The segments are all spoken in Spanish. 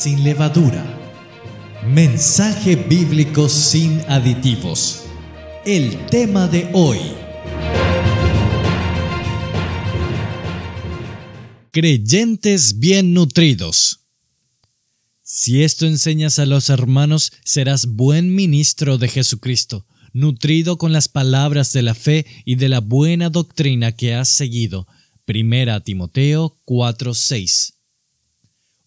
sin levadura. Mensaje bíblico sin aditivos. El tema de hoy. Creyentes bien nutridos. Si esto enseñas a los hermanos, serás buen ministro de Jesucristo, nutrido con las palabras de la fe y de la buena doctrina que has seguido. Primera Timoteo 4:6.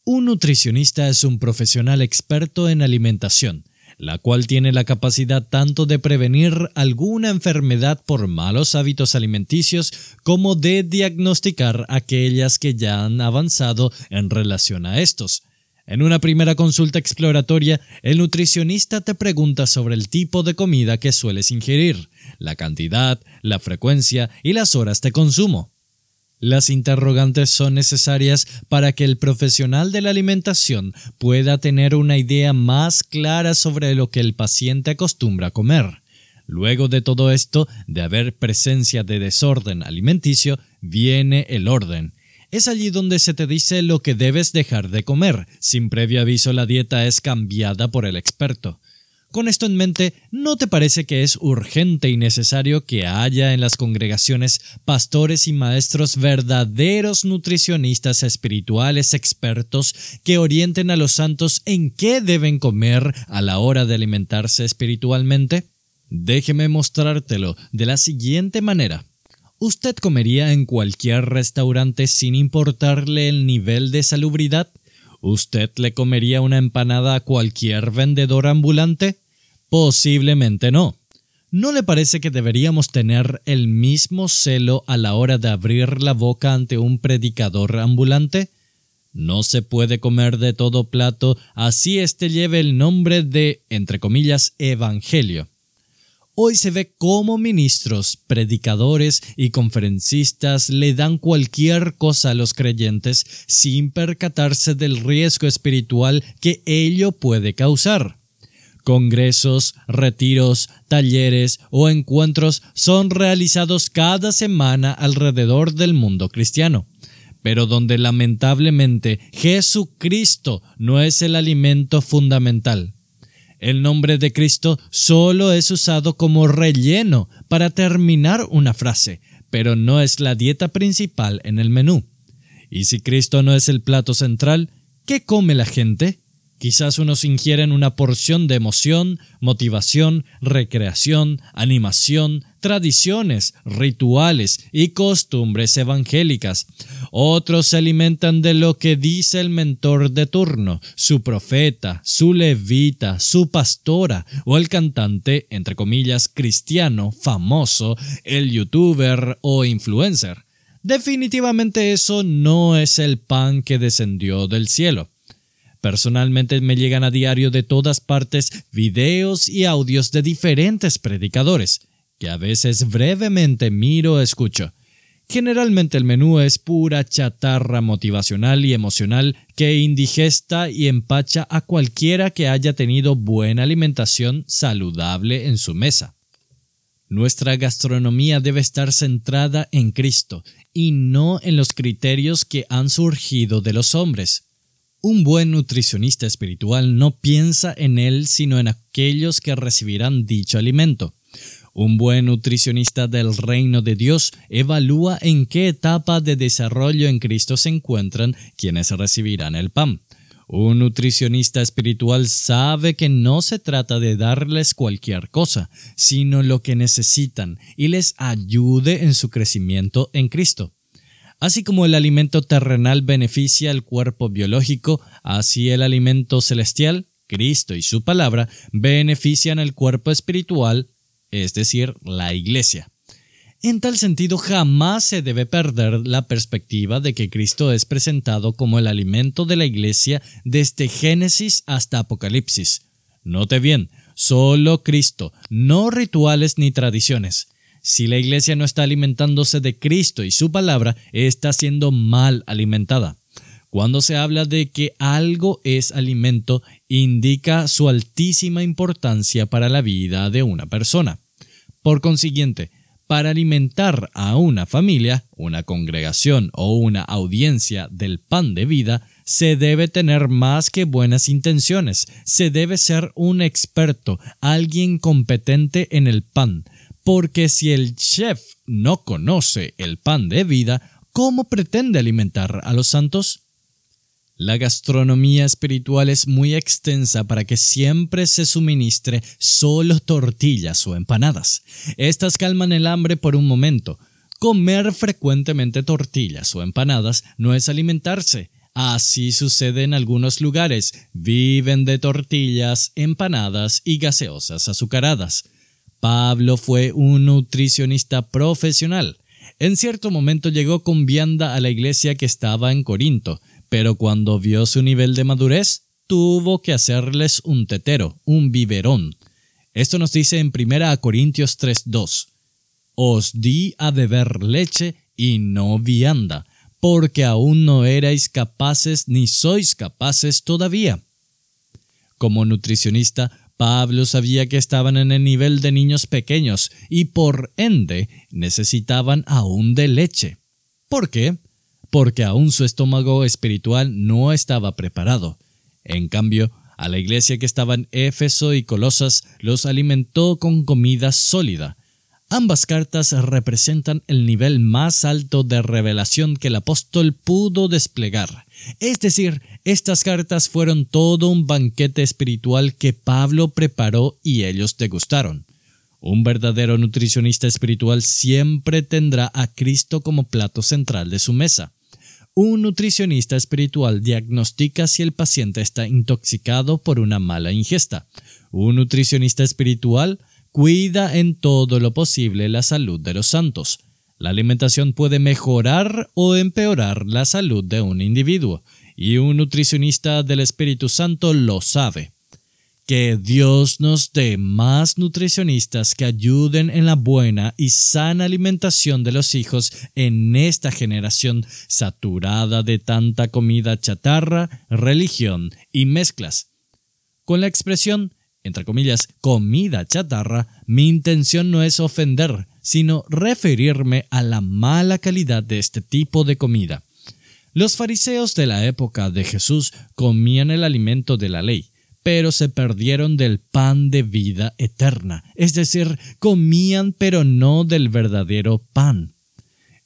Un nutricionista es un profesional experto en alimentación, la cual tiene la capacidad tanto de prevenir alguna enfermedad por malos hábitos alimenticios como de diagnosticar aquellas que ya han avanzado en relación a estos. En una primera consulta exploratoria, el nutricionista te pregunta sobre el tipo de comida que sueles ingerir, la cantidad, la frecuencia y las horas de consumo. Las interrogantes son necesarias para que el profesional de la alimentación pueda tener una idea más clara sobre lo que el paciente acostumbra comer. Luego de todo esto, de haber presencia de desorden alimenticio, viene el orden. Es allí donde se te dice lo que debes dejar de comer. Sin previo aviso la dieta es cambiada por el experto. Con esto en mente, ¿no te parece que es urgente y necesario que haya en las congregaciones pastores y maestros verdaderos nutricionistas espirituales expertos que orienten a los santos en qué deben comer a la hora de alimentarse espiritualmente? Déjeme mostrártelo de la siguiente manera. ¿Usted comería en cualquier restaurante sin importarle el nivel de salubridad? ¿Usted le comería una empanada a cualquier vendedor ambulante? Posiblemente no. ¿No le parece que deberíamos tener el mismo celo a la hora de abrir la boca ante un predicador ambulante? No se puede comer de todo plato, así éste lleve el nombre de, entre comillas, evangelio. Hoy se ve cómo ministros, predicadores y conferencistas le dan cualquier cosa a los creyentes sin percatarse del riesgo espiritual que ello puede causar. Congresos, retiros, talleres o encuentros son realizados cada semana alrededor del mundo cristiano, pero donde lamentablemente Jesucristo no es el alimento fundamental. El nombre de Cristo solo es usado como relleno para terminar una frase, pero no es la dieta principal en el menú. Y si Cristo no es el plato central, ¿qué come la gente? Quizás unos ingieren una porción de emoción, motivación, recreación, animación, tradiciones, rituales y costumbres evangélicas. Otros se alimentan de lo que dice el mentor de turno, su profeta, su levita, su pastora o el cantante, entre comillas, cristiano, famoso, el youtuber o influencer. Definitivamente eso no es el pan que descendió del cielo. Personalmente me llegan a diario de todas partes videos y audios de diferentes predicadores, que a veces brevemente miro o escucho. Generalmente el menú es pura chatarra motivacional y emocional que indigesta y empacha a cualquiera que haya tenido buena alimentación saludable en su mesa. Nuestra gastronomía debe estar centrada en Cristo y no en los criterios que han surgido de los hombres. Un buen nutricionista espiritual no piensa en él sino en aquellos que recibirán dicho alimento. Un buen nutricionista del reino de Dios evalúa en qué etapa de desarrollo en Cristo se encuentran quienes recibirán el pan. Un nutricionista espiritual sabe que no se trata de darles cualquier cosa, sino lo que necesitan y les ayude en su crecimiento en Cristo. Así como el alimento terrenal beneficia al cuerpo biológico, así el alimento celestial, Cristo y su palabra, benefician al cuerpo espiritual, es decir, la iglesia. En tal sentido, jamás se debe perder la perspectiva de que Cristo es presentado como el alimento de la iglesia desde Génesis hasta Apocalipsis. Note bien, solo Cristo, no rituales ni tradiciones. Si la iglesia no está alimentándose de Cristo y su palabra, está siendo mal alimentada. Cuando se habla de que algo es alimento, indica su altísima importancia para la vida de una persona. Por consiguiente, para alimentar a una familia, una congregación o una audiencia del pan de vida, se debe tener más que buenas intenciones, se debe ser un experto, alguien competente en el pan, porque si el chef no conoce el pan de vida, ¿cómo pretende alimentar a los santos? La gastronomía espiritual es muy extensa para que siempre se suministre solo tortillas o empanadas. Estas calman el hambre por un momento. Comer frecuentemente tortillas o empanadas no es alimentarse. Así sucede en algunos lugares. Viven de tortillas, empanadas y gaseosas azucaradas. Pablo fue un nutricionista profesional. En cierto momento llegó con vianda a la iglesia que estaba en Corinto pero cuando vio su nivel de madurez, tuvo que hacerles un tetero, un biberón. Esto nos dice en 1 Corintios 3:2. Os di a beber leche y no vianda, porque aún no erais capaces ni sois capaces todavía. Como nutricionista, Pablo sabía que estaban en el nivel de niños pequeños y por ende necesitaban aún de leche. ¿Por qué? porque aún su estómago espiritual no estaba preparado. En cambio, a la iglesia que estaba en Éfeso y Colosas los alimentó con comida sólida. Ambas cartas representan el nivel más alto de revelación que el apóstol pudo desplegar. Es decir, estas cartas fueron todo un banquete espiritual que Pablo preparó y ellos degustaron. Un verdadero nutricionista espiritual siempre tendrá a Cristo como plato central de su mesa. Un nutricionista espiritual diagnostica si el paciente está intoxicado por una mala ingesta. Un nutricionista espiritual cuida en todo lo posible la salud de los santos. La alimentación puede mejorar o empeorar la salud de un individuo, y un nutricionista del Espíritu Santo lo sabe. Que Dios nos dé más nutricionistas que ayuden en la buena y sana alimentación de los hijos en esta generación saturada de tanta comida chatarra, religión y mezclas. Con la expresión, entre comillas, comida chatarra, mi intención no es ofender, sino referirme a la mala calidad de este tipo de comida. Los fariseos de la época de Jesús comían el alimento de la ley, pero se perdieron del pan de vida eterna, es decir, comían pero no del verdadero pan.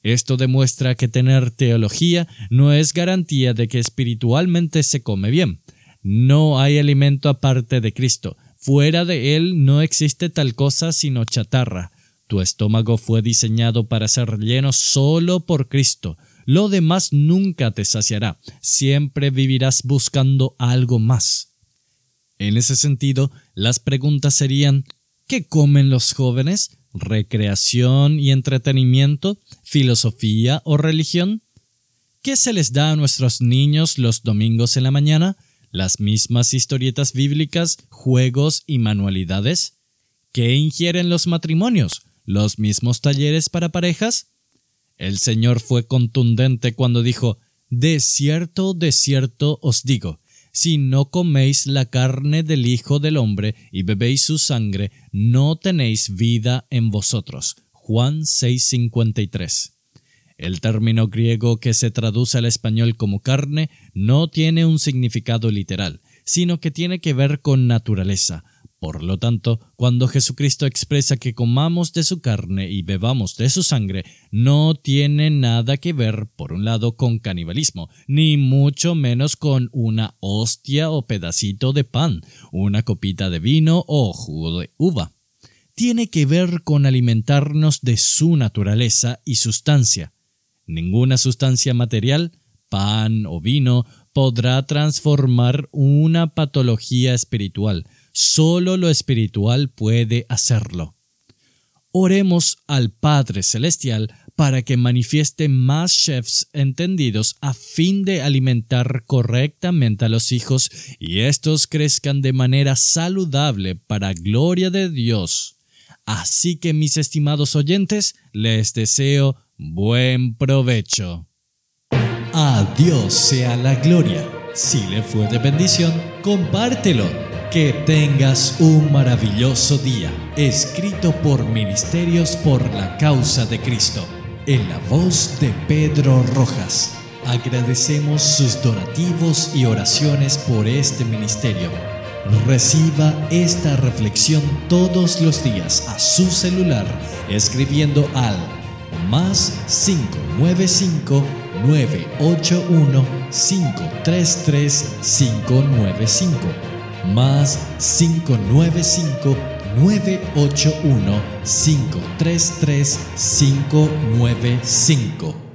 Esto demuestra que tener teología no es garantía de que espiritualmente se come bien. No hay alimento aparte de Cristo. Fuera de Él no existe tal cosa sino chatarra. Tu estómago fue diseñado para ser lleno solo por Cristo. Lo demás nunca te saciará. Siempre vivirás buscando algo más. En ese sentido, las preguntas serían ¿qué comen los jóvenes? ¿Recreación y entretenimiento? ¿Filosofía o religión? ¿Qué se les da a nuestros niños los domingos en la mañana? ¿Las mismas historietas bíblicas, juegos y manualidades? ¿Qué ingieren los matrimonios? ¿Los mismos talleres para parejas? El Señor fue contundente cuando dijo, De cierto, de cierto os digo, si no coméis la carne del Hijo del Hombre y bebéis su sangre, no tenéis vida en vosotros. Juan 6:53. El término griego que se traduce al español como carne no tiene un significado literal, sino que tiene que ver con naturaleza, por lo tanto, cuando Jesucristo expresa que comamos de su carne y bebamos de su sangre, no tiene nada que ver, por un lado, con canibalismo, ni mucho menos con una hostia o pedacito de pan, una copita de vino o jugo de uva. Tiene que ver con alimentarnos de su naturaleza y sustancia. Ninguna sustancia material, pan o vino, podrá transformar una patología espiritual, Solo lo espiritual puede hacerlo. Oremos al Padre Celestial para que manifieste más chefs entendidos a fin de alimentar correctamente a los hijos y estos crezcan de manera saludable para gloria de Dios. Así que mis estimados oyentes, les deseo buen provecho. A Dios sea la gloria. Si le fue de bendición, compártelo que tengas un maravilloso día, escrito por Ministerios por la Causa de Cristo, en la voz de Pedro Rojas. Agradecemos sus donativos y oraciones por este ministerio. Reciba esta reflexión todos los días a su celular escribiendo al más 595 981 533 595 más 595 981 533 595